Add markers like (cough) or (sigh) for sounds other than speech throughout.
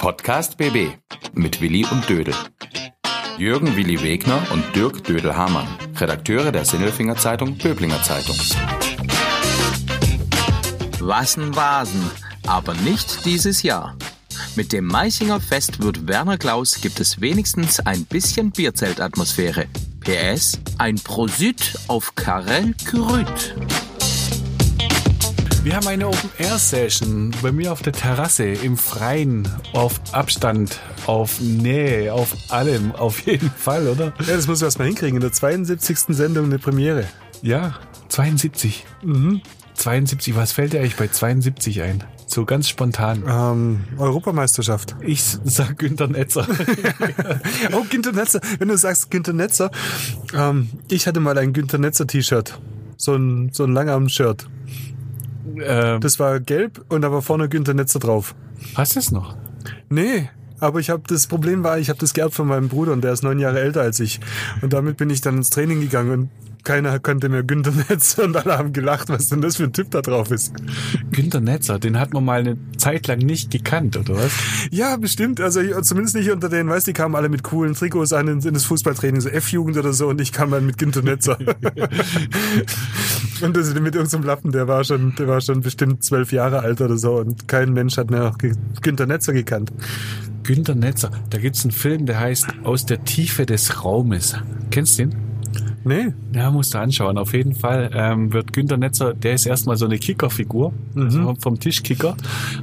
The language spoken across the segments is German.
Podcast BB mit Willi und Dödel. Jürgen Willi Wegner und Dirk Dödel-Hamann, Redakteure der Sinnelfinger Zeitung Böblinger Zeitung. Wassen Vasen, aber nicht dieses Jahr. Mit dem Meichinger Fest wird Werner Klaus gibt es wenigstens ein bisschen Bierzeltatmosphäre. PS, ein Prosit auf Karel Krüt. Wir haben eine Open-Air-Session bei mir auf der Terrasse, im Freien, auf Abstand, auf Nähe, auf allem, auf jeden Fall, oder? Ja, das muss man erstmal hinkriegen. In der 72. Sendung eine Premiere. Ja, 72. Mhm. 72, was fällt dir eigentlich bei 72 ein? So ganz spontan. Ähm, Europameisterschaft. Ich sag Günter Netzer. (laughs) oh, Günter Netzer. Wenn du sagst Günter Netzer, ähm, ich hatte mal ein Günter Netzer T-Shirt. So ein, so ein Langarm-Shirt. Ähm, das war gelb und da war vorne Günter Netzer drauf. Hast du es noch? Nee, aber ich habe das Problem war, ich habe das geerbt von meinem Bruder und der ist neun Jahre älter als ich. Und damit bin ich dann ins Training gegangen und keiner kannte mehr Günter Netzer (laughs) und alle haben gelacht, was denn das für ein Typ da drauf ist. Günter Netzer, den hat man mal eine Zeit lang nicht gekannt, oder was? Ja, bestimmt. Also zumindest nicht unter denen, weißt die kamen alle mit coolen Trikots an in, in das Fußballtraining, so F-Jugend oder so und ich kam dann mit Günter Netzer. (laughs) und das mit irgendeinem Lappen, der war schon, der war schon bestimmt zwölf Jahre alt oder so und kein Mensch hat mehr Günter Netzer gekannt. Günter Netzer, da gibt's einen Film, der heißt Aus der Tiefe des Raumes. Kennst du den? Nee. Ja, musst du anschauen. Auf jeden Fall ähm, wird Günter Netzer, der ist erstmal so eine Kickerfigur mhm. also vom Tischkicker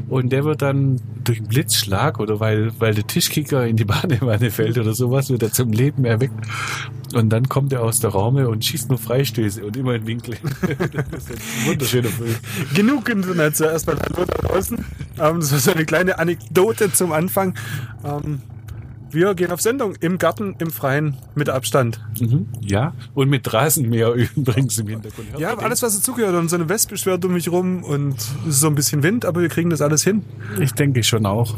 und der wird dann durch einen Blitzschlag oder weil, weil der Tischkicker in die Badewanne fällt oder sowas, wird er zum Leben erweckt und dann kommt er aus der Raume und schießt nur Freistöße und immer in Winkel. (laughs) das ist ein wunderschöner Film. Genug Günter Netzer, erstmal Hallo da draußen. Ähm, das war so eine kleine Anekdote zum Anfang. Ähm, wir gehen auf Sendung im Garten, im Freien, mit Abstand. Mhm. Ja, und mit Rasenmäher (laughs) übrigens im Hintergrund. Ja, alles, was dazugehört. Und so eine Wespe schwört um mich rum und es ist so ein bisschen Wind, aber wir kriegen das alles hin. Ich denke schon auch.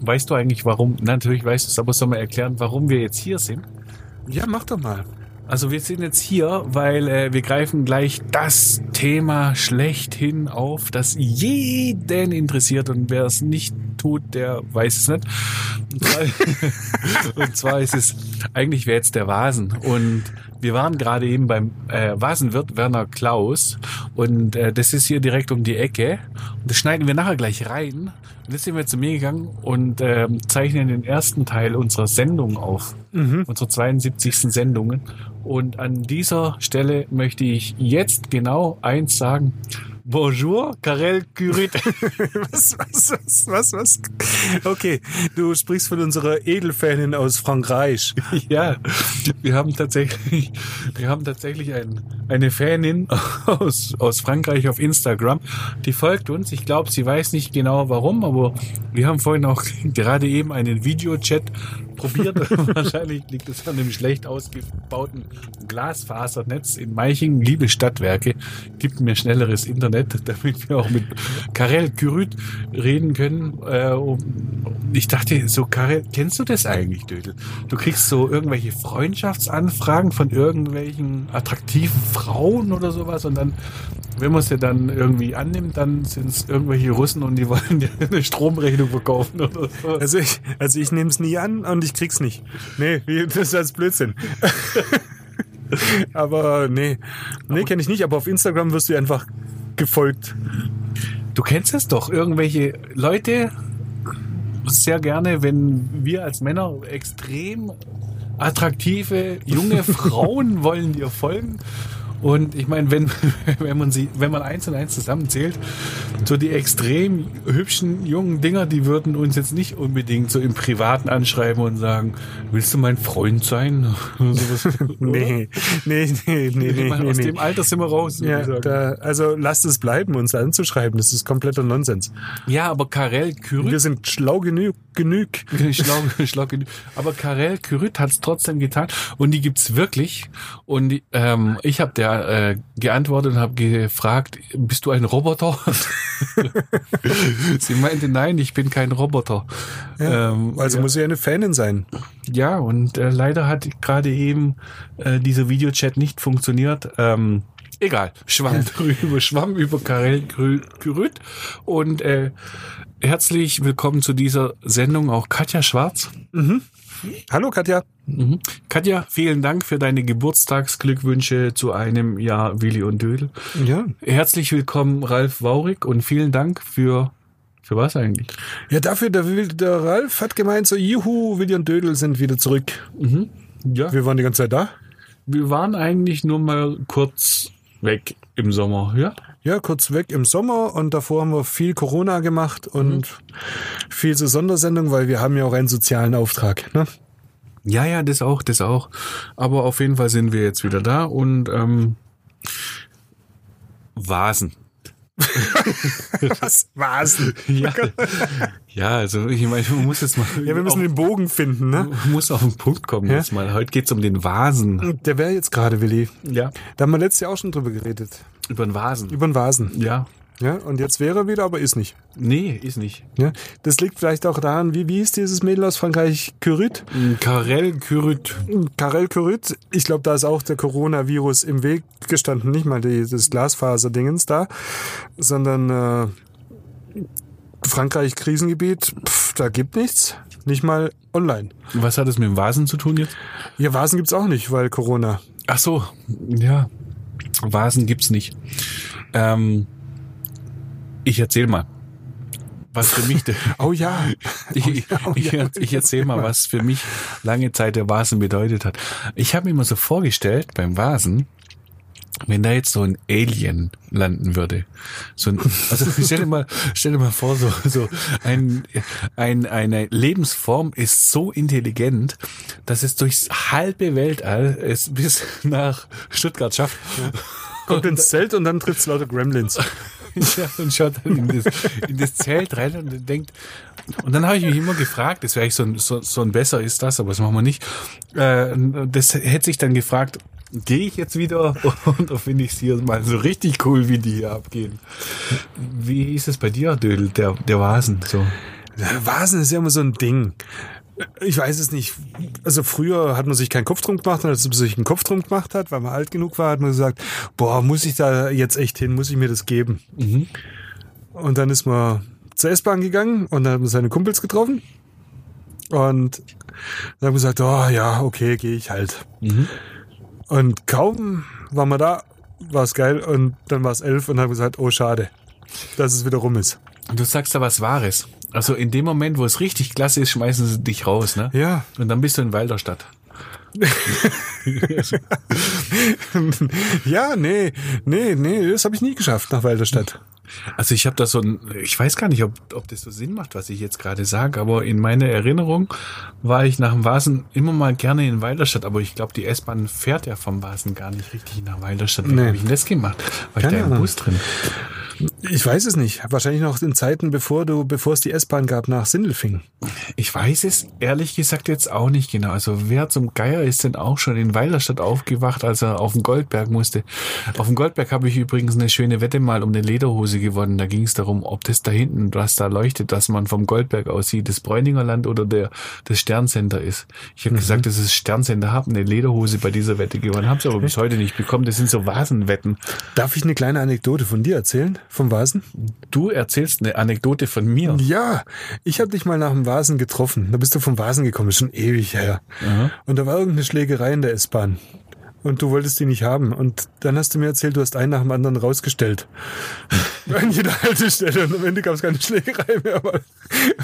Weißt du eigentlich, warum? Natürlich weißt du es, aber soll mal erklären, warum wir jetzt hier sind? Ja, mach doch mal. Also wir sind jetzt hier, weil äh, wir greifen gleich das Thema schlechthin auf, das jeden interessiert und wer es nicht tut, der weiß es nicht. Und zwar, (laughs) und zwar ist es, eigentlich wäre jetzt der Vasen und wir waren gerade eben beim äh, Vasenwirt Werner Klaus und äh, das ist hier direkt um die Ecke und das schneiden wir nachher gleich rein und jetzt sind wir zu mir gegangen und äh, zeichnen den ersten Teil unserer Sendung auf, mhm. unserer 72. Sendungen und an dieser Stelle möchte ich jetzt genau eins sagen. Bonjour, Karel Curit. (laughs) was, was, was, was, was? Okay, du sprichst von unserer Edelfanin aus Frankreich. (laughs) ja, wir haben tatsächlich, wir haben tatsächlich ein, eine Fanin aus, aus Frankreich auf Instagram, die folgt uns. Ich glaube, sie weiß nicht genau warum, aber wir haben vorhin auch (laughs) gerade eben einen Videochat probiert. (laughs) Wahrscheinlich liegt es an dem schlecht ausgebauten Glasfasernetz in Meichingen. Liebe Stadtwerke, gibt mir schnelleres Internet, (laughs) damit wir auch mit Karel Kürüt reden können. Äh, ich dachte, so Karel, kennst du das eigentlich, Dödel? Du kriegst so irgendwelche Freundschaftsanfragen von irgendwelchen attraktiven Frauen oder sowas und dann wenn man es ja dann irgendwie annimmt, dann sind es irgendwelche Russen und die wollen (laughs) dir eine Stromrechnung verkaufen oder so. Also ich, also ich nehme es nie an und ich krieg's nicht. Nee, das ist als Blödsinn. (laughs) aber nee, nee, kenne ich nicht. Aber auf Instagram wirst du einfach gefolgt. Du kennst es doch. Irgendwelche Leute sehr gerne, wenn wir als Männer extrem attraktive junge (laughs) Frauen wollen dir folgen und ich meine, wenn, (laughs) wenn man sie, wenn man eins und eins zusammenzählt, so die extrem hübschen jungen Dinger, die würden uns jetzt nicht unbedingt so im Privaten anschreiben und sagen, willst du mein Freund sein? (laughs) (laughs) nee, nee, nee, nee, nee, meine, Aus nee. dem Alter sind wir raus. Ja, da, also lasst es bleiben, uns anzuschreiben. Das ist kompletter Nonsens. Ja, aber Karel Kyrit. Wir sind schlau genug. genug. schlau, schlau genug. Aber Karel Kyrit hat es trotzdem getan. Und die gibt's wirklich. Und ähm, ich habe der äh, geantwortet und habe gefragt, bist du ein Roboter? (laughs) sie meinte, nein, ich bin kein Roboter. Ja, ähm, also ja. muss sie eine Fanin sein. Ja, und äh, leider hat gerade eben äh, dieser Videochat nicht funktioniert. Ähm, Egal, Schwamm drüber, (laughs) Schwamm über Karel Kürüt und äh, herzlich willkommen zu dieser Sendung auch Katja Schwarz. Mhm. Hallo Katja. Mhm. Katja, vielen Dank für deine Geburtstagsglückwünsche zu einem Jahr Willi und Dödel. Ja. Herzlich willkommen Ralf Waurig und vielen Dank für für was eigentlich? Ja, dafür, der, der Ralf hat gemeint, so, juhu, Willi und Dödel sind wieder zurück. Mhm. Ja. Wir waren die ganze Zeit da. Wir waren eigentlich nur mal kurz weg im Sommer, ja? Ja, kurz weg im Sommer und davor haben wir viel Corona gemacht und mhm. viel so Sondersendung, weil wir haben ja auch einen sozialen Auftrag, ne? Ja, ja, das auch, das auch. Aber auf jeden Fall sind wir jetzt wieder da und ähm, Vasen. (laughs) Was? Vasen? Ja. ja, also ich meine, man muss jetzt mal. Ja, wir müssen den Bogen finden, ne? Muss auf den Punkt kommen ja? jetzt mal. Heute geht's um den Vasen. Der wäre jetzt gerade, Willi. Ja. Da haben wir letztes Jahr auch schon drüber geredet. Über den Vasen. Über den Vasen. Ja. Ja, und jetzt wäre er wieder, aber ist nicht. Nee, ist nicht. Ja, das liegt vielleicht auch daran, wie, wie ist dieses Mädel aus Frankreich? Curit? Karel Curit. Karel Curit. Ich glaube, da ist auch der Coronavirus im Weg gestanden. Nicht mal die, das Glasfaserdingens da, sondern äh, Frankreich Krisengebiet, pff, da gibt nichts. Nicht mal online. Was hat es mit dem Vasen zu tun jetzt? Ja, Vasen gibt's auch nicht, weil Corona. Ach so, ja. Vasen gibt's nicht. Ähm, ich erzähl mal. Was für mich, (laughs) (laughs) oh ja, ich, oh ja, ich, ich erzähl mal, was für mich lange Zeit der Vasen bedeutet hat. Ich habe mir immer so vorgestellt beim Vasen, wenn da jetzt so ein Alien landen würde, so ein, also (laughs) stell dir mal, stell dir mal vor, so, so ein, ein, eine Lebensform ist so intelligent, dass es durchs halbe Weltall es bis nach Stuttgart schafft. Ja. Kommt ins Zelt und dann trifft's lauter Gremlins. (laughs) ja, und schaut dann in das, in das Zelt rein und denkt, und dann habe ich mich immer gefragt, das wäre eigentlich so ein, so, so ein besser ist das, aber das machen wir nicht. Äh, das hätte sich dann gefragt, gehe ich jetzt wieder (laughs) oder finde ich es hier mal so richtig cool, wie die hier abgehen. Wie ist es bei dir, Dödel, der, der Vasen? So. Der Vasen ist ja immer so ein Ding. Ich weiß es nicht. Also früher hat man sich keinen Kopf drum gemacht und als man sich einen Kopf drum gemacht hat, weil man alt genug war, hat man gesagt, boah, muss ich da jetzt echt hin, muss ich mir das geben? Mhm. Und dann ist man zur S-Bahn gegangen und dann hat man seine Kumpels getroffen und dann haben wir gesagt, oh ja, okay, gehe ich halt. Mhm. Und kaum waren wir da, war es geil und dann war es elf und haben gesagt, oh schade, dass es wieder rum ist. Und du sagst da was Wahres. Also in dem Moment, wo es richtig klasse ist, schmeißen sie dich raus, ne? Ja. Und dann bist du in Walderstadt. (laughs) ja, nee, nee, nee, das habe ich nie geschafft nach Walderstadt. Also ich habe da so ein, ich weiß gar nicht, ob, ob das so Sinn macht, was ich jetzt gerade sage, aber in meiner Erinnerung war ich nach dem Vasen immer mal gerne in Walderstadt, aber ich glaube, die S-Bahn fährt ja vom Vasen gar nicht richtig nach Walderstadt. Wie nee. habe ich denn das gemacht? War Keine ich da im Bus drin? Ich weiß es nicht. Wahrscheinlich noch in Zeiten, bevor du, bevor es die S-Bahn gab nach Sindelfing. Ich weiß es ehrlich gesagt jetzt auch nicht genau. Also wer zum Geier ist denn auch schon in Weilerstadt aufgewacht, als er auf den Goldberg musste? Auf dem Goldberg habe ich übrigens eine schöne Wette mal um eine Lederhose gewonnen. Da ging es darum, ob das da hinten, was da leuchtet, dass man vom Goldberg aussieht, das Bräuninger Land oder der das Sterncenter ist. Ich habe mhm. gesagt, das ist Sterncenter, habe eine Lederhose bei dieser Wette gewonnen, habe es aber bis heute nicht bekommen. Das sind so Vasenwetten. Darf ich eine kleine Anekdote von dir erzählen? Vom Vasen? Du erzählst eine Anekdote von mir. Ja, ich habe dich mal nach dem Vasen getroffen. Da bist du vom Vasen gekommen, ist schon ewig her. Aha. Und da war irgendeine Schlägerei in der S-Bahn und du wolltest die nicht haben. Und dann hast du mir erzählt, du hast einen nach dem anderen rausgestellt. (laughs) An jeder Haltestelle. Und am Ende gab es keine Schlägerei mehr, weil,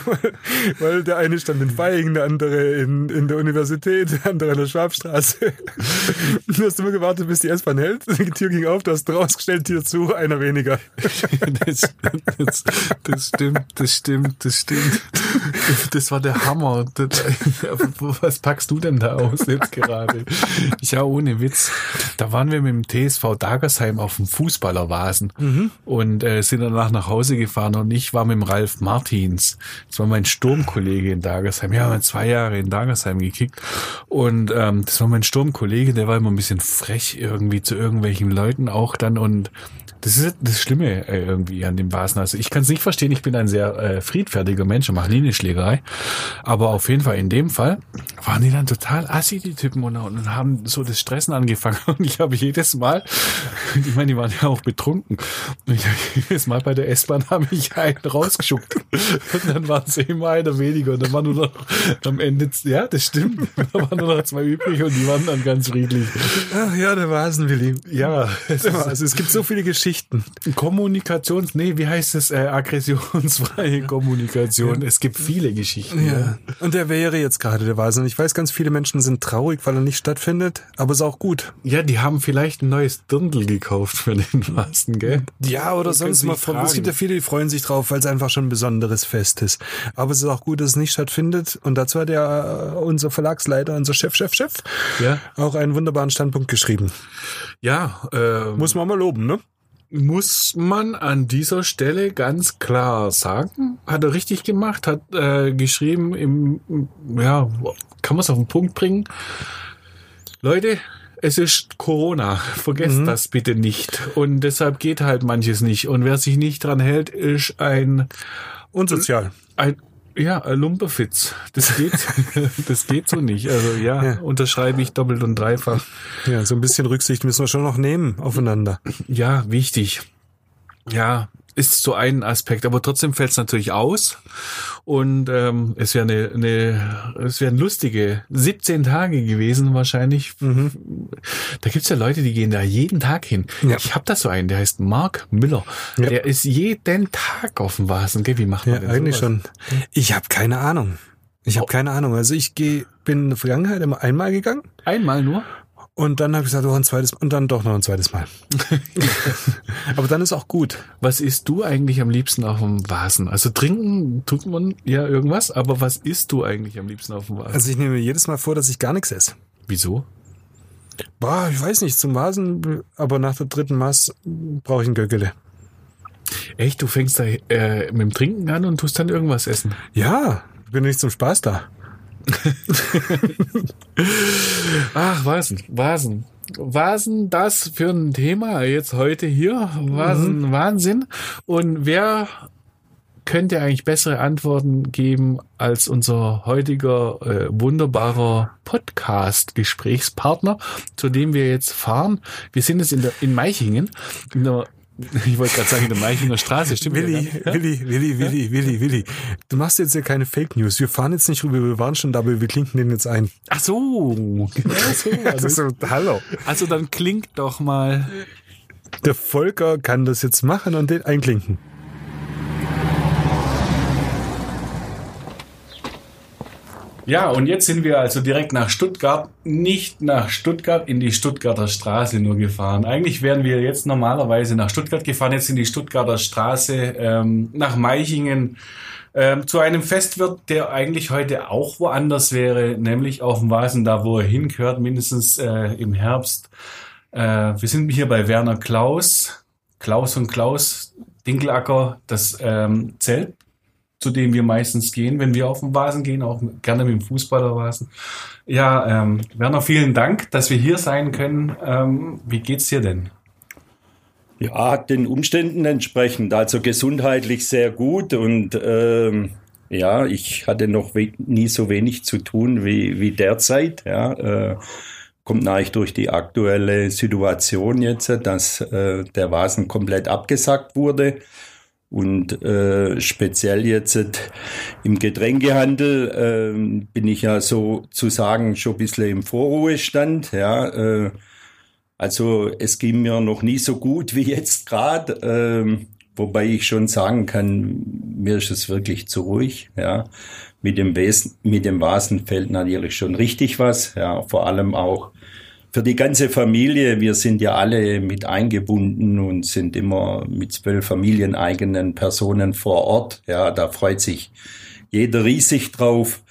(laughs) weil, der eine stand in Feigen, der andere in, in der Universität, der andere an der Schwabstraße. (laughs) Du hast immer gewartet, bis die S-Bahn hält. Die Tür ging auf, du hast rausgestellt, Tür zu, einer weniger. Das, das, das stimmt, das stimmt, das stimmt. Das war der Hammer. Was packst du denn da aus jetzt gerade? Ich ja ohne Witz Witz. Da waren wir mit dem TSV Dagersheim auf dem Fußballervasen mhm. und äh, sind danach nach Hause gefahren und ich war mit dem Ralf Martins. Das war mein Sturmkollege in Dagersheim. Ja, wir haben zwei Jahre in Dagersheim gekickt und ähm, das war mein Sturmkollege, der war immer ein bisschen frech irgendwie zu irgendwelchen Leuten auch dann und Das ist das Schlimme äh, irgendwie an dem Vasen. Also ich kann es nicht verstehen, ich bin ein sehr äh, friedfertiger Mensch und mache nie eine Schlägerei. Aber auf jeden Fall in dem Fall waren die dann total assi, die Typen, und, und haben so das Stressen angefangen. (laughs) Und ich habe jedes Mal, ich meine, die waren ja auch betrunken. Und ich habe jedes Mal bei der S-Bahn habe ich einen rausgeschuckt. Und dann waren es immer einer weniger. Und dann war nur noch am Ende, ja, das stimmt. (laughs) Da waren nur noch zwei übrig und die waren dann ganz friedlich. Ach ja, der Vasen, Willi. Ja, es, also es gibt so viele Geschichten. Kommunikations, nee, wie heißt es? Äh, aggressionsfreie Kommunikation. Es gibt viele Geschichten. Ja. ja. Und der wäre jetzt gerade der Vasen. Ich weiß, ganz viele Menschen sind traurig, weil er nicht stattfindet, aber ist auch gut. Ja, die haben vielleicht ein neues Dirndl gekauft für den Vasen, gell? Ja, oder das sonst mal. Es gibt ja viele, die freuen sich drauf, weil es einfach schon ein besonderes Fest ist. Aber es ist auch gut, dass es nicht stattfindet. Und dazu hat ja unser Verlagsleiter, unser Chef, Chef, Chef, ja. auch einen wunderbaren Standpunkt geschrieben. Ja, äh, muss man mal loben, ne? Muss man an dieser Stelle ganz klar sagen, hat er richtig gemacht, hat äh, geschrieben im, ja, kann man es auf den Punkt bringen. Leute, es ist Corona, vergesst mhm. das bitte nicht. Und deshalb geht halt manches nicht. Und wer sich nicht dran hält, ist ein unsozial. Ein ja, Lumperfitz. Das geht, (laughs) das geht so nicht. Also ja, ja, unterschreibe ich doppelt und dreifach. Ja, so ein bisschen Rücksicht müssen wir schon noch nehmen aufeinander. Ja, wichtig. Ja, ist so ein Aspekt, aber trotzdem fällt es natürlich aus. Und ähm, es wäre eine, eine, es wären lustige 17 Tage gewesen wahrscheinlich. Mhm. Da gibt's ja Leute, die gehen da jeden Tag hin. Ja. Ich habe da so einen, der heißt Mark Miller. Ja. Der ist jeden Tag auf dem Vasen. Wie macht man ja, denn eigentlich sowas? schon. Ich habe keine Ahnung. Ich habe oh. keine Ahnung. Also ich gehe, bin in der Vergangenheit immer einmal gegangen. Einmal nur? Und dann habe ich gesagt, doch ein zweites und dann doch noch ein zweites Mal. (laughs) Aber dann ist auch gut. Was isst du eigentlich am liebsten auf dem Vasen? Also trinken tut man ja irgendwas, aber was isst du eigentlich am liebsten auf dem Vasen? Also ich nehme mir jedes Mal vor, dass ich gar nichts esse. Wieso? Boah, ich weiß nicht, zum Vasen, aber nach der dritten Maß brauche ich ein Göggele. Echt? Du fängst da äh, mit dem Trinken an und tust dann irgendwas essen? Ja, bin nicht zum Spaß da. (laughs) Ach, Vasen, Vasen. Vasen, das für ein Thema jetzt heute hier. Vasen, mhm. Wahnsinn. Und wer könnte eigentlich bessere Antworten geben als unser heutiger äh, wunderbarer Podcast-Gesprächspartner, zu dem wir jetzt fahren. Wir sind jetzt in, der, in Meichingen, in der ich wollte gerade sagen, in der Meichinger Straße, stimmt Willi, ja? Willi, Willi, Willi, Willi, Willi. Du machst jetzt ja keine Fake News. Wir fahren jetzt nicht rüber, wir waren schon da, aber wir klinken den jetzt ein. Ach so, genau so. (laughs) Also, so, hallo. Also dann klingt doch mal. Der Volker kann das jetzt machen und den einklinken. Ja, und jetzt sind wir also direkt nach Stuttgart, nicht nach Stuttgart, in die Stuttgarter Straße nur gefahren. Eigentlich wären wir jetzt normalerweise nach Stuttgart gefahren, jetzt in die Stuttgarter Straße, ähm, nach Meichingen, ähm, zu einem Festwirt, der eigentlich heute auch woanders wäre, nämlich auf dem Vasen, da wo er hingehört, mindestens äh, im Herbst. Äh, wir sind hier bei Werner Klaus, Klaus und Klaus Dinkelacker, das ähm, Zelt zu dem wir meistens gehen, wenn wir auf den Vasen gehen, auch gerne mit dem Fußballervasen. Ja, ähm, Werner, vielen Dank, dass wir hier sein können. Ähm, wie geht's dir denn? Ja, den Umständen entsprechend, also gesundheitlich sehr gut und ähm, ja, ich hatte noch nie so wenig zu tun wie, wie derzeit. Ja, äh, kommt natürlich durch die aktuelle Situation jetzt, dass äh, der Vasen komplett abgesackt wurde. Und äh, speziell jetzt im Getränkehandel äh, bin ich ja sozusagen schon ein bisschen im Vorruhestand. Ja, äh, also es ging mir noch nie so gut wie jetzt gerade, äh, wobei ich schon sagen kann, mir ist es wirklich zu ruhig. Ja, mit dem Wesen, mit dem Vasen fällt natürlich schon richtig was. Ja, vor allem auch für die ganze Familie. Wir sind ja alle mit eingebunden und sind immer mit zwölf familieneigenen Personen vor Ort. Ja, da freut sich jeder riesig drauf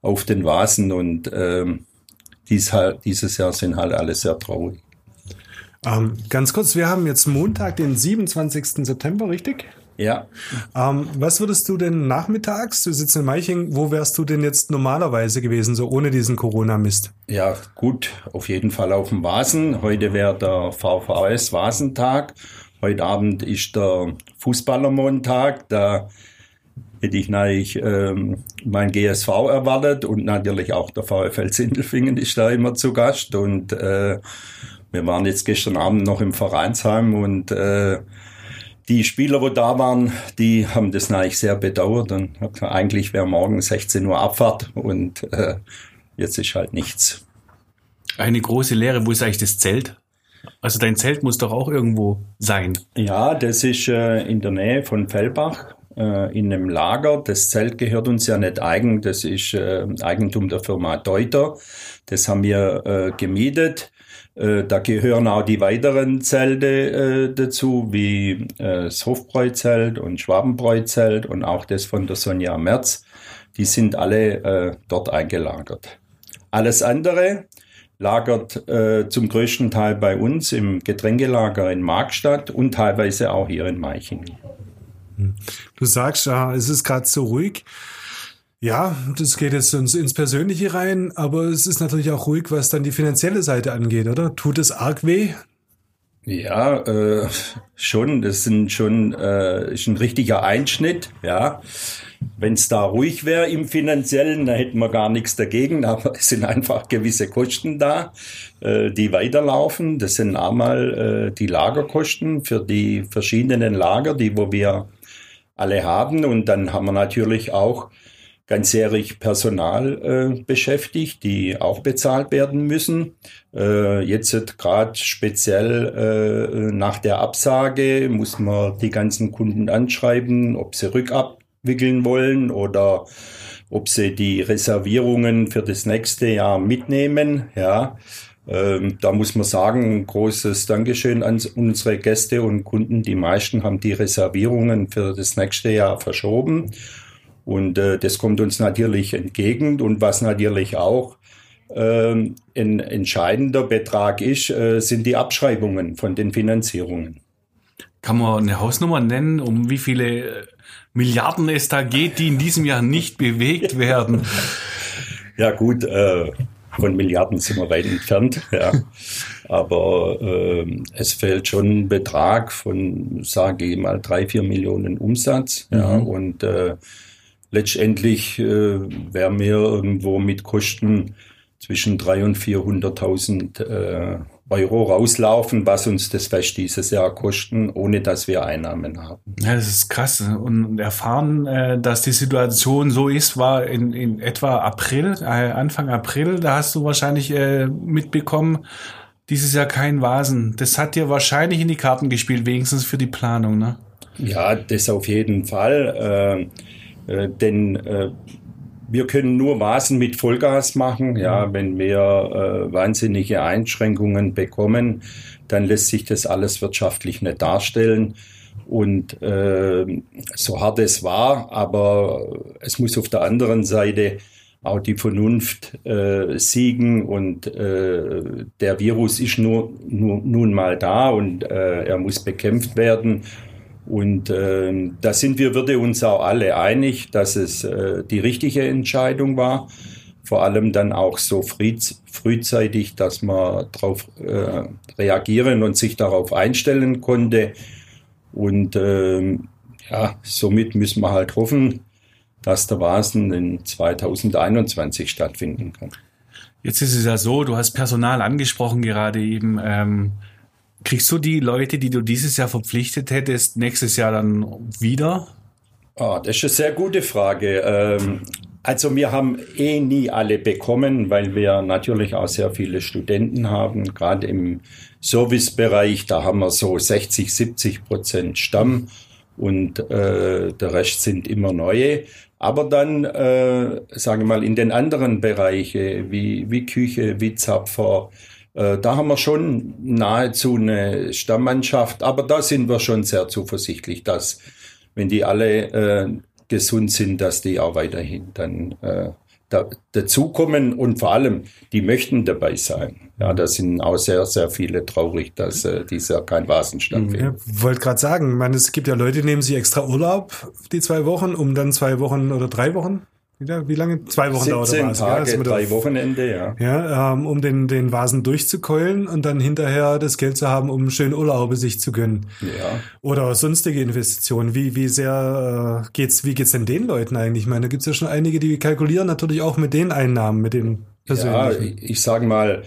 auf den Vasen und ähm, dies halt, dieses Jahr sind halt alle sehr traurig. Ähm, ganz kurz, wir haben jetzt Montag, den 27. September, richtig? Ja. Ähm, was würdest du denn nachmittags, du sitzt in Meiching, wo wärst du denn jetzt normalerweise gewesen, so ohne diesen Corona-Mist? Ja, gut, auf jeden Fall auf dem Vasen. Heute wäre der VVS-Vasentag Heute Abend ist der Fußballermontag. Da hätte ich natürlich ähm, mein GSV erwartet und natürlich auch der VfL Sindelfingen ist da immer zu Gast. Und äh, wir waren jetzt gestern Abend noch im Vereinsheim und äh, die Spieler, wo da waren, die haben das natürlich sehr bedauert und eigentlich wäre morgen 16 Uhr Abfahrt und äh, jetzt ist halt nichts. Eine große Lehre, wo ist eigentlich das Zelt? Also dein Zelt muss doch auch irgendwo sein. Ja, das ist äh, in der Nähe von Fellbach äh, in einem Lager. Das Zelt gehört uns ja nicht eigen, das ist äh, Eigentum der Firma Deuter. Das haben wir äh, gemietet. Äh, da gehören auch die weiteren Zelte äh, dazu, wie äh, das Hofbräuzelt und Schwabenbräuzelt und auch das von der Sonja Merz. Die sind alle dort eingelagert. Alles andere lagert äh, zum größten Teil bei uns im Getränkelager in Markstadt und teilweise auch hier in Meichingen. Du sagst ja, es ist gerade so ruhig. Ja, das geht jetzt uns ins Persönliche rein, aber es ist natürlich auch ruhig, was dann die finanzielle Seite angeht, oder? Tut es arg weh? Ja, äh, schon. Das sind schon äh, ist ein richtiger Einschnitt. Ja, wenn es da ruhig wäre im finanziellen, da hätten wir gar nichts dagegen. Aber es sind einfach gewisse Kosten da, äh, die weiterlaufen. Das sind einmal äh, die Lagerkosten für die verschiedenen Lager, die wo wir alle haben. Und dann haben wir natürlich auch ganzjährig Personal äh, beschäftigt, die auch bezahlt werden müssen. Äh, jetzt gerade speziell äh, nach der Absage muss man die ganzen Kunden anschreiben, ob sie rückabwickeln wollen oder ob sie die Reservierungen für das nächste Jahr mitnehmen. Ja, ähm, da muss man sagen, ein großes Dankeschön an unsere Gäste und Kunden. Die meisten haben die Reservierungen für das nächste Jahr verschoben. Und äh, das kommt uns natürlich entgegen. Und was natürlich auch ähm, ein entscheidender Betrag ist, äh, sind die Abschreibungen von den Finanzierungen. Kann man eine Hausnummer nennen, um wie viele äh, Milliarden es da geht, die in diesem Jahr nicht bewegt werden? ja gut, äh, von Milliarden sind wir weit entfernt. Ja. Aber äh, es fällt schon ein Betrag von, sage ich mal, drei, vier Millionen Umsatz. Mhm. Ja, und äh, letztendlich äh, wären wir irgendwo mit Kosten zwischen 300.000 und 400.000 äh, Euro rauslaufen, was uns das Fest dieses Jahr kosten, ohne dass wir Einnahmen haben. Ja, das ist krass. Und erfahren, äh, dass die Situation so ist, war in, in etwa April, äh, Anfang April. Da hast du wahrscheinlich äh, mitbekommen, dieses Jahr kein Vasen. Das hat dir wahrscheinlich in die Karten gespielt, wenigstens für die Planung, ne? Ja, das auf jeden Fall. Äh, äh, denn äh, wir können nur Vasen mit Vollgas machen. Ja, mhm. wenn wir äh, wahnsinnige Einschränkungen bekommen, dann lässt sich das alles wirtschaftlich nicht darstellen. Und äh, so hart es war, aber es muss auf der anderen Seite auch die Vernunft äh, siegen und äh, der Virus ist nur, nur nun mal da und äh, er muss bekämpft werden und äh, da sind wir, würde uns auch alle einig, dass es äh, die richtige Entscheidung war. Vor allem dann auch so frühzeitig, dass man darauf äh, reagieren und sich darauf einstellen konnte. Und äh, ja, somit müssen wir halt hoffen, dass der Vasen in 2021 stattfinden kann. Jetzt ist es ja so, du hast Personal angesprochen gerade eben. Ähm, Kriegst du die Leute, die du dieses Jahr verpflichtet hättest, nächstes Jahr dann wieder? Oh, das ist eine sehr gute Frage. Ähm, also wir haben eh nie alle bekommen, weil wir natürlich auch sehr viele Studenten haben. Gerade im Servicebereich, da haben wir so 60, 70 Prozent Stamm und äh, der Rest sind immer neue. Aber dann, äh, sage ich mal, in den anderen Bereichen wie, wie Küche, wie Zapfer, äh, da haben wir schon nahezu eine Stammmannschaft, aber da sind wir schon sehr zuversichtlich, dass wenn die alle äh, gesund sind, dass die auch weiterhin dann äh, da, dazukommen und vor allem, die möchten dabei sein. Ja, da sind auch sehr, sehr viele traurig, dass äh, dieses Jahr kein Vasen stattfindet. Ja, wollte gerade sagen, man, es gibt ja Leute, die nehmen sich extra Urlaub, die zwei Wochen, um dann zwei Wochen oder drei Wochen wie lange? Zwei Wochen dauert der Vasen. Tage, ja, drei Wochenende, ja. Ja, ähm, um den, den Vasen durchzukeulen und dann hinterher das Geld zu haben, um schön Urlaube sich zu gönnen. Ja. Oder sonstige Investitionen. Wie, wie sehr äh, geht's, wie geht's denn den Leuten eigentlich? Ich meine, da gibt's ja schon einige, die kalkulieren natürlich auch mit den Einnahmen, mit den persönlichen. Ja, ich sage mal,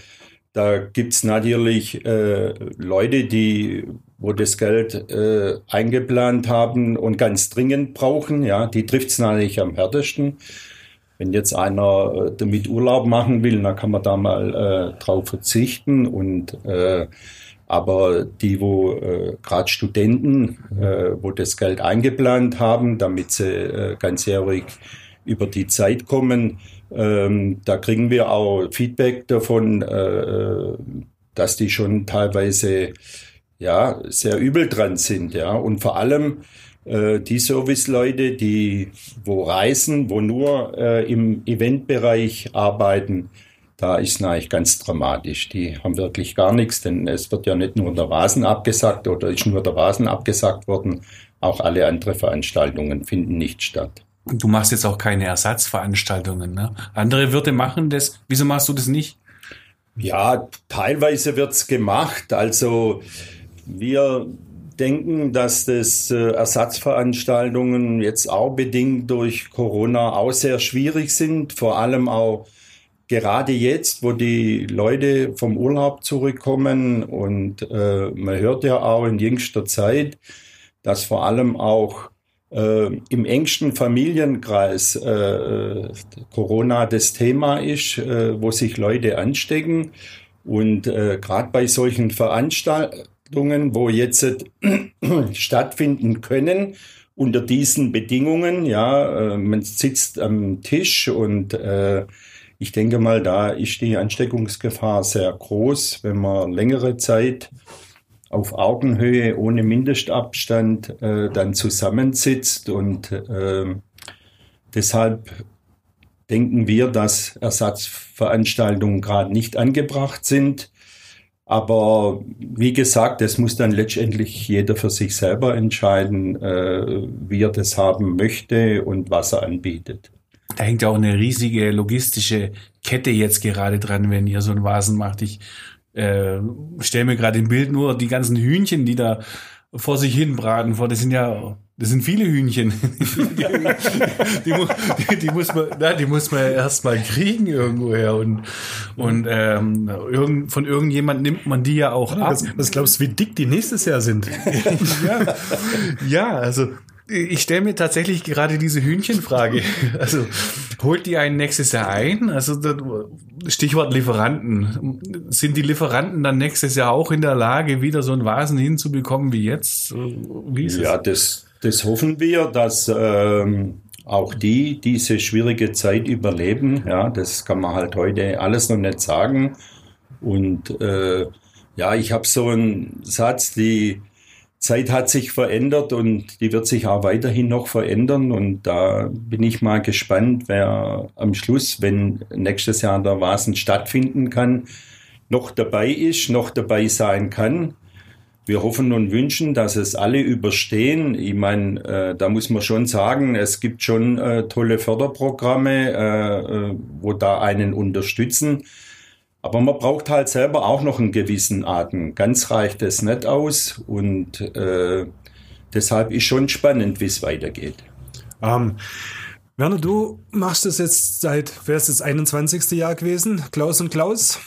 da gibt's natürlich äh, Leute, die wo das Geld äh, eingeplant haben und ganz dringend brauchen. Ja, die trifft's natürlich am härtesten. Wenn jetzt einer äh, damit Urlaub machen will, dann kann man da mal äh, drauf verzichten. Und äh, aber die, wo äh, gerade Studenten, äh, wo das Geld eingeplant haben, damit sie äh, ganzjährig über die Zeit kommen, ähm, da kriegen wir auch Feedback davon, äh, dass die schon teilweise ja sehr übel dran sind, ja und vor allem äh, die Serviceleute, die wo reisen, wo nur äh, im Eventbereich arbeiten, da ist es eigentlich ganz dramatisch. Die haben wirklich gar nichts, denn es wird ja nicht nur der Rasen abgesagt oder ist nur der Rasen abgesagt worden, auch alle anderen Veranstaltungen finden nicht statt. Du machst jetzt auch keine Ersatzveranstaltungen, ne? Andere Wirte machen das. Wieso machst du das nicht? Ja, teilweise wird's gemacht. Also wir denken, dass das äh, Ersatzveranstaltungen jetzt auch bedingt durch Corona auch sehr schwierig sind, vor allem auch gerade jetzt, wo die Leute vom Urlaub zurückkommen und äh, man hört ja auch in jüngster Zeit, dass vor allem auch äh, im engsten Familienkreis äh, Corona das Thema ist, äh, wo sich Leute anstecken. Und äh, gerade bei solchen Veranstaltungen, wo jetzt äh, (clears throat) stattfinden können, unter diesen Bedingungen, ja, äh, man sitzt am Tisch und äh, ich denke mal, da ist die Ansteckungsgefahr sehr groß, wenn man längere Zeit auf Augenhöhe ohne Mindestabstand äh, dann zusammensitzt und äh, deshalb denken wir, dass Ersatzveranstaltungen gerade nicht angebracht sind. Aber wie gesagt, das muss dann letztendlich jeder für sich selber entscheiden, äh, wie er das haben möchte und was er anbietet. Da hängt ja auch eine riesige logistische Kette jetzt gerade dran, wenn ihr so ein Vasen macht. Ich äh, stell mir gerade im Bild nur die ganzen Hühnchen, die da vor sich hin braten vor. Das sind ja, das sind viele Hühnchen. (laughs) die, die, die, muss man, na, die muss man erst mal kriegen irgendwoher und und ähm, irgend, von irgendjemand nimmt man die ja auch ab. Was, was glaubst du, wie dick die nächstes Jahr sind? (laughs) ja, ja, also ich stelle mir tatsächlich gerade diese Hühnchenfrage. (laughs) Also holt die einen nächstes Jahr ein? Also Stichwort Lieferanten. Sind die Lieferanten dann nächstes Jahr auch in der Lage, wieder so einen Vasen hinzubekommen wie jetzt? Wie ist ja, das, das hoffen wir, dass ähm, auch die diese schwierige Zeit überleben. Ja, das kann man halt heute alles noch nicht sagen. Und äh, ja, ich habe so einen Satz, die Zeit hat sich verändert und die wird sich auch weiterhin noch verändern. Und da bin ich mal gespannt, wer am Schluss, wenn nächstes Jahr der Vasen stattfinden kann, noch dabei ist, noch dabei sein kann. Wir hoffen und wünschen, dass es alle überstehen. Ich meine, äh, da muss man schon sagen, es gibt schon äh, tolle Förderprogramme, äh, äh wo da einen unterstützen. Aber man braucht halt selber auch noch einen gewissen Atem. Ganz reicht es nicht aus und äh, deshalb ist schon spannend, wie es weitergeht. Ähm, Werner, du machst es jetzt seit, wer ist das 21. Jahr gewesen? Klaus und Klaus.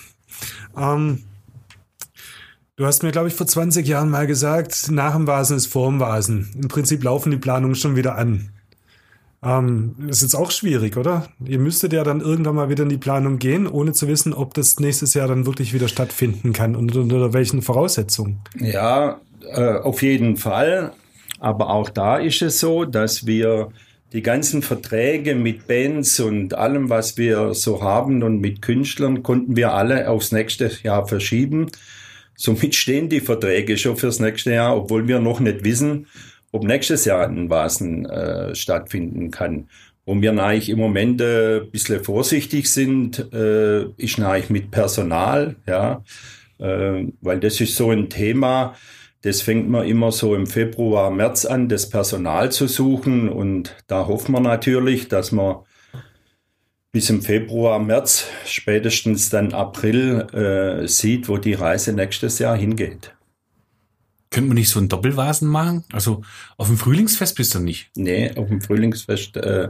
Ähm, du hast mir, glaube ich, vor 20 Jahren mal gesagt, nach dem Vasen ist vor dem Vasen. Im Prinzip laufen die Planungen schon wieder an. Ähm, ist jetzt auch schwierig, oder? Ihr müsstet ja dann irgendwann mal wieder in die Planung gehen, ohne zu wissen, ob das nächstes Jahr dann wirklich wieder stattfinden kann und unter welchen Voraussetzungen. Ja, äh, auf jeden Fall. Aber auch da ist es so, dass wir die ganzen Verträge mit Bands und allem, was wir so haben und mit Künstlern, konnten wir alle aufs nächste Jahr verschieben. Somit stehen die Verträge schon fürs nächste Jahr, obwohl wir noch nicht wissen, ob nächstes Jahr ein Vasen äh, stattfinden kann. Wo wir eigentlich im Moment äh, ein bisschen vorsichtig sind, äh, ist eigentlich mit Personal, ja, äh, weil das ist so ein Thema, das fängt man immer so im Februar, März an, das Personal zu suchen und da hoffen wir natürlich, dass wir bis im Februar, März, spätestens dann April äh, sieht, wo die Reise nächstes Jahr hingeht. Könnte man nicht so ein Doppelvasen machen? Also auf dem Frühlingsfest bist du nicht? Nee, auf dem Frühlingsfest äh,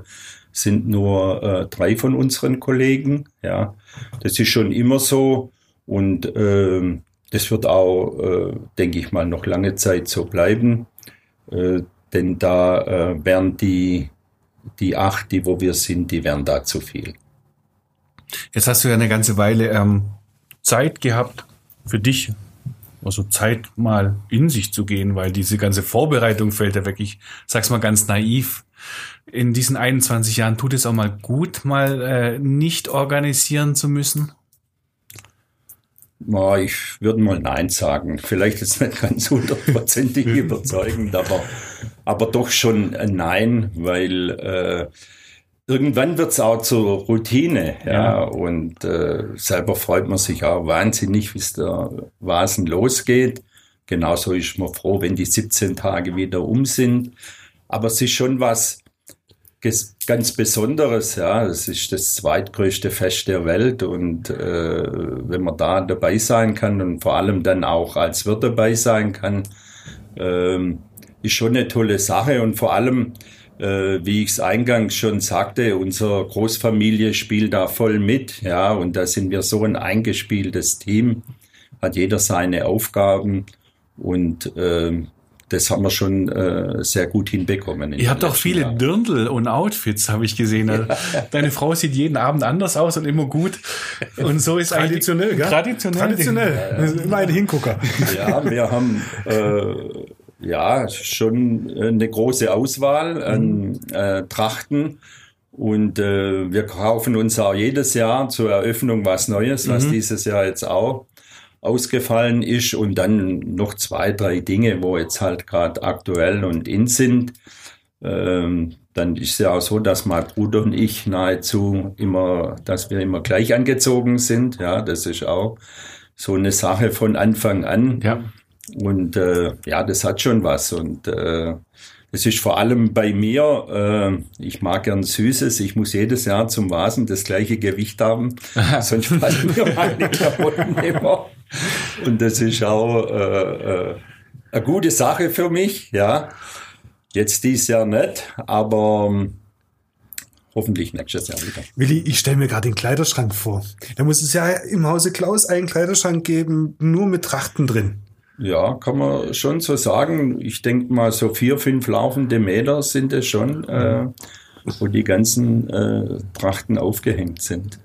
sind nur äh, drei von unseren Kollegen. Ja, das ist schon immer so und äh, das wird auch, äh, denke ich mal, noch lange Zeit so bleiben, äh, denn da äh, wären die die acht, die wo wir sind, die wären da zu viel. Jetzt hast du ja eine ganze Weile ähm, Zeit gehabt für dich, also Zeit mal in sich zu gehen, weil diese ganze Vorbereitung fällt ja weg. Ich sag's mal ganz naiv. In diesen 21 Jahren tut es auch mal gut, mal äh, nicht organisieren zu müssen. Ja, ich würde mal Nein sagen. Vielleicht ist nicht ganz hundertprozentig (laughs) überzeugend, aber, aber doch schon ein Nein, weil äh, irgendwann wird's auch zur Routine. Ja, ja. und äh, selber freut man sich auch wahnsinnig, wie es der Vasen losgeht. Genauso ist man froh, wenn die 17 Tage wieder um sind. Aber es ist schon was, ganz Besonderes, ja. Es ist das zweitgrößte Fest der Welt und äh, wenn man da dabei sein kann und vor allem dann auch als Wirt dabei sein kann, ähm, ist schon eine tolle Sache und vor allem, wie ich es eingangs schon sagte, unsere Großfamilie spielt da voll mit, ja, und da sind wir so ein eingespieltes Team, hat jeder seine Aufgaben und äh, das haben wir schon äh, sehr gut hinbekommen. Ihr habt auch viele Jahren. Dirndl und Outfits, habe ich gesehen. Ja. Deine Frau sieht jeden Abend anders aus und immer gut. Und so ist traditionell, gell? Traditionell. Traditionell. Ja, ja. Immer ein Hingucker. Ja, wir haben äh, ja schon eine große Auswahl an mhm. äh, Trachten. Und äh, wir kaufen uns auch jedes Jahr zur Eröffnung was Neues, was mhm. dieses Jahr jetzt auch ausgefallen ist und dann noch zwei, drei Dinge, wo jetzt halt gerade aktuell und in sind. Ähm, dann ist es ja auch so, dass mein Bruder und ich nahezu immer, dass wir immer gleich angezogen sind. Ja, das ist auch so eine Sache von Anfang an. Ja. Und äh, ja, das hat schon was. Und äh, es ist vor allem bei mir, äh, ich mag gern Süßes, ich muss jedes Jahr zum Vasen das gleiche Gewicht haben, (laughs) sonst fallen mir meine Klamotten immer. Und das ist auch äh, äh, eine gute Sache für mich, ja. Jetzt dies Jahr nicht, aber ähm, hoffentlich nächstes Jahr wieder. Willi, ich stelle mir gerade den Kleiderschrank vor. Da muss es ja im Hause Klaus einen Kleiderschrank geben, nur mit Trachten drin. Ja, kann man schon so sagen. Ich denke mal, so vier, fünf laufende Meter sind es schon, äh, wo die ganzen äh, Trachten aufgehängt sind.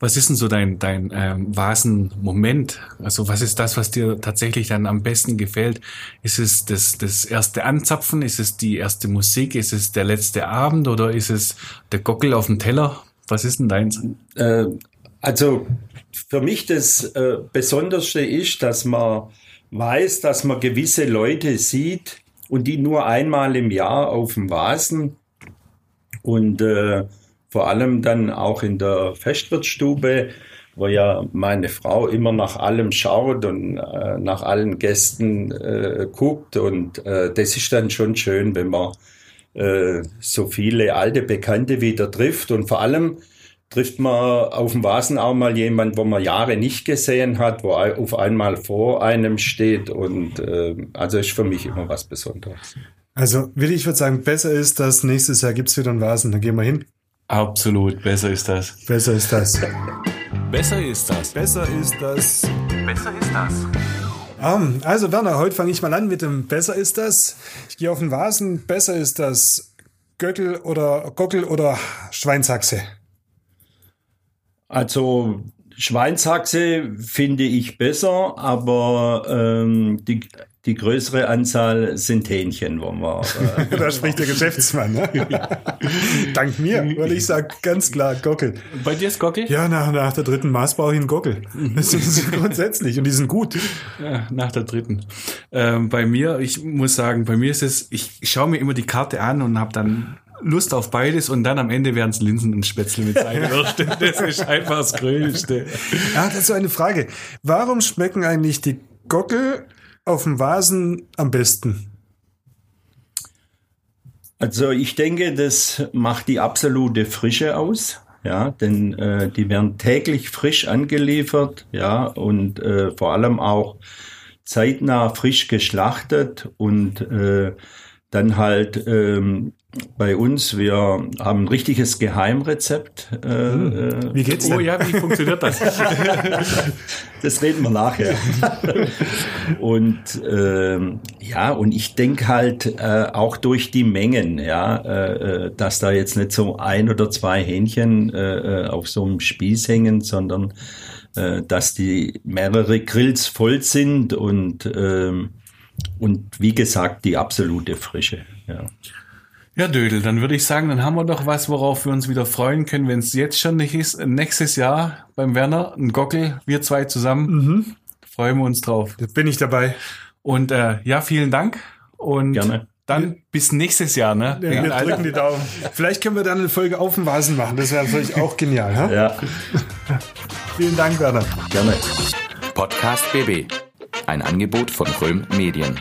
Was ist denn so dein, dein ähm, Vasen-Moment? Also was ist das, was dir tatsächlich dann am besten gefällt? Ist es das, das erste Anzapfen? Ist es die erste Musik? Ist es der letzte Abend oder ist es der Gockel auf dem Teller? Was ist denn deins? Äh, also für mich das äh, Besonderste ist, dass man weiß, dass man gewisse Leute sieht und die nur einmal im Jahr auf dem Vasen und äh, vor allem dann auch in der Festwirtsstube, wo ja meine Frau immer nach allem schaut und äh, nach allen Gästen äh, guckt. Und äh, das ist dann schon schön, wenn man äh, so viele alte Bekannte wieder trifft. Und vor allem trifft man auf dem Vasen auch mal jemand, wo man Jahre nicht gesehen hat, wo auf einmal vor einem steht. Und äh, also ist für mich immer was Besonderes. Also, Willi, ich würde sagen, besser ist das, nächstes Jahr gibt's wieder einen Vasen, dann gehen wir hin. Absolut, besser ist das. Besser ist das. Besser ist das. Besser ist das. Besser ist das. Um, also Werner, heute fange ich mal an mit dem Besser ist das. Ich gehe auf den Vasen. Besser ist das Göckel oder Gockel oder Schweinshaxe. Also Schweinshaxe finde ich besser, aber ähm, die, die größere Anzahl sind Hähnchen, wo man. Äh, (laughs) da spricht der Geschäftsmann. Ne? (laughs) Dank mir, weil ich sage ganz klar Gockel. Bei dir ist Gockel? Ja, nach, nach der dritten Maß brauche ich einen Gockel. Das ist (laughs) grundsätzlich und die sind gut. Ja, nach der dritten. Ähm, bei mir, ich muss sagen, bei mir ist es, ich schaue mir immer die Karte an und habe dann Lust auf beides und dann am Ende werden es Linsen und Spätzle mit Seidenwürste. (laughs) das ist einfach das Größte. Ja, das ist so eine Frage. Warum schmecken eigentlich die Gockel auf dem Vasen am besten? Also ich denke, das macht die absolute Frische aus. Ja, denn äh, die werden täglich frisch angeliefert, ja, und äh, vor allem auch zeitnah frisch geschlachtet und äh, dann halt ähm, bei uns, wir haben ein richtiges Geheimrezept. Äh, hm. Wie geht's denn? Oh ja, wie funktioniert das? (laughs) das reden wir nachher. (laughs) und ähm, ja, und ich denke halt äh, auch durch die Mengen, ja, äh, äh, dass da jetzt nicht so ein oder zwei Hähnchen äh, äh auf so einem Spieß hängen, sondern äh, dass die mehrere Grills voll sind und ähm, und wie gesagt die absolute Frische. Ja. Ja, Dödel, dann würde ich sagen, dann haben wir doch was, worauf wir uns wieder freuen können, wenn es jetzt schon nicht ist. Nächstes Jahr beim Werner, ein Gockel, wir zwei zusammen. Mhm. Freuen wir uns drauf. Jetzt bin ich dabei. Und äh, ja, vielen Dank. Und Gerne. dann bis nächstes Jahr, ne? Ja, wir drücken die Daumen. Vielleicht können wir dann eine Folge auf dem Vasen machen. Das wäre natürlich auch genial. Ha? Ja. (laughs) vielen Dank, Werner. Gerne. Podcast BB. Ein Angebot von Röhm Medien.